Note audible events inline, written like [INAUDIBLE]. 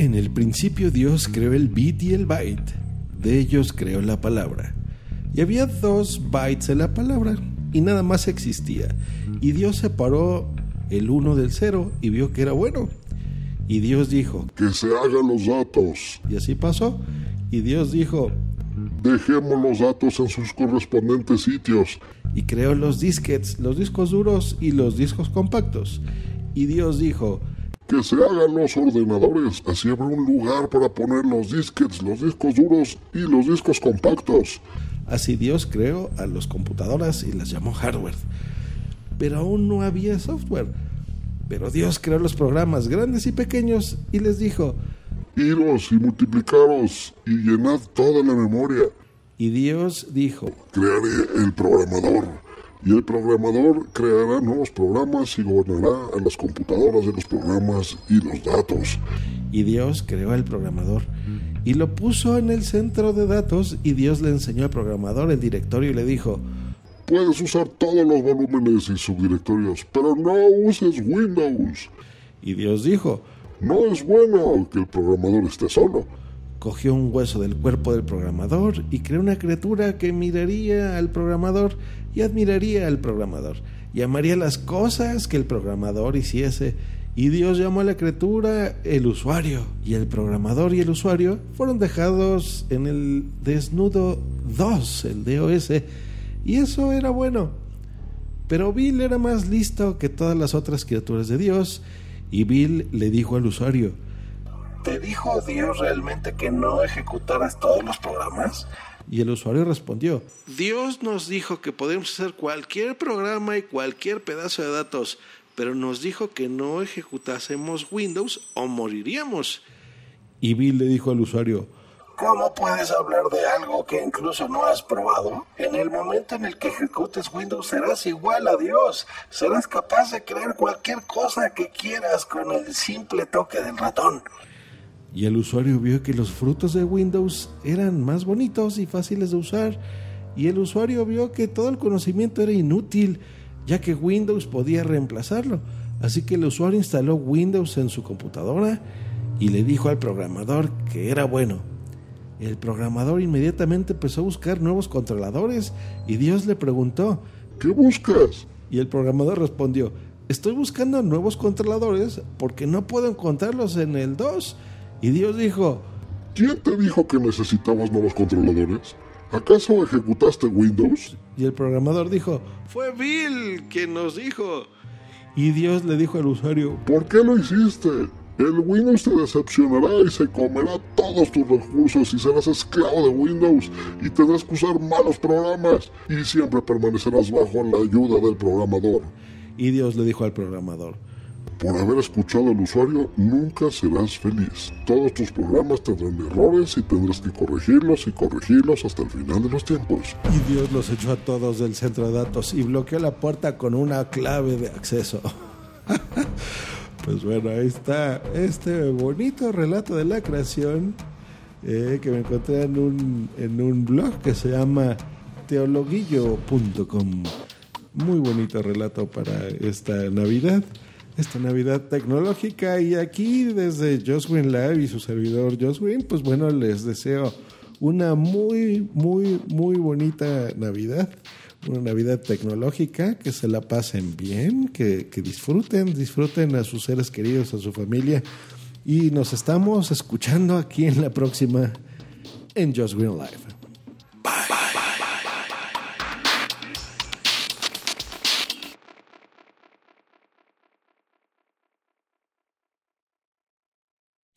En el principio Dios creó el bit y el byte. De ellos creó la palabra. Y había dos bytes en la palabra y nada más existía. Y Dios separó el uno del cero y vio que era bueno. Y Dios dijo, que se hagan los datos. Y así pasó. Y Dios dijo, dejemos los datos en sus correspondientes sitios. Y creó los disquets, los discos duros y los discos compactos. Y Dios dijo, que se hagan los ordenadores, así habrá un lugar para poner los disquets, los discos duros y los discos compactos. Así Dios creó a las computadoras y las llamó hardware. Pero aún no había software. Pero Dios creó los programas grandes y pequeños y les dijo, Iros y multiplicaros y llenad toda la memoria. Y Dios dijo, Crearé el programador. Y el programador creará nuevos programas y gobernará a las computadoras de los programas y los datos. Y Dios creó el programador y lo puso en el centro de datos y Dios le enseñó al programador el directorio y le dijo, Puedes usar todos los volúmenes y subdirectorios, pero no uses Windows. Y Dios dijo, no es bueno que el programador esté solo. Cogió un hueso del cuerpo del programador y creó una criatura que miraría al programador y admiraría al programador y amaría las cosas que el programador hiciese. Y Dios llamó a la criatura el usuario. Y el programador y el usuario fueron dejados en el desnudo 2, el DOS y eso era bueno. Pero Bill era más listo que todas las otras criaturas de Dios, y Bill le dijo al usuario, ¿Te dijo Dios realmente que no ejecutaras todos los programas? Y el usuario respondió, Dios nos dijo que podemos hacer cualquier programa y cualquier pedazo de datos, pero nos dijo que no ejecutásemos Windows o moriríamos. Y Bill le dijo al usuario, ¿Cómo puedes hablar de algo que incluso no has probado? En el momento en el que ejecutes Windows serás igual a Dios. Serás capaz de crear cualquier cosa que quieras con el simple toque del ratón. Y el usuario vio que los frutos de Windows eran más bonitos y fáciles de usar. Y el usuario vio que todo el conocimiento era inútil, ya que Windows podía reemplazarlo. Así que el usuario instaló Windows en su computadora y le dijo al programador que era bueno el programador inmediatamente empezó a buscar nuevos controladores y Dios le preguntó, ¿qué buscas? Y el programador respondió, estoy buscando nuevos controladores porque no puedo encontrarlos en el 2. Y Dios dijo, ¿quién te dijo que necesitabas nuevos controladores? ¿Acaso ejecutaste Windows? Y el programador dijo, fue Bill quien nos dijo. Y Dios le dijo al usuario, ¿por qué lo hiciste? El Windows te decepcionará y se comerá todos tus recursos y serás esclavo de Windows y tendrás que usar malos programas y siempre permanecerás bajo la ayuda del programador. Y Dios le dijo al programador, por haber escuchado al usuario, nunca serás feliz. Todos tus programas tendrán errores y tendrás que corregirlos y corregirlos hasta el final de los tiempos. Y Dios los echó a todos del centro de datos y bloqueó la puerta con una clave de acceso. [LAUGHS] Pues bueno, ahí está este bonito relato de la creación eh, que me encontré en un, en un blog que se llama teologuillo.com. Muy bonito relato para esta Navidad, esta Navidad tecnológica. Y aquí desde Joswin Live y su servidor Joswin, pues bueno, les deseo una muy, muy, muy bonita Navidad una Navidad tecnológica, que se la pasen bien, que, que disfruten, disfruten a sus seres queridos, a su familia. Y nos estamos escuchando aquí en la próxima en Just Green Life.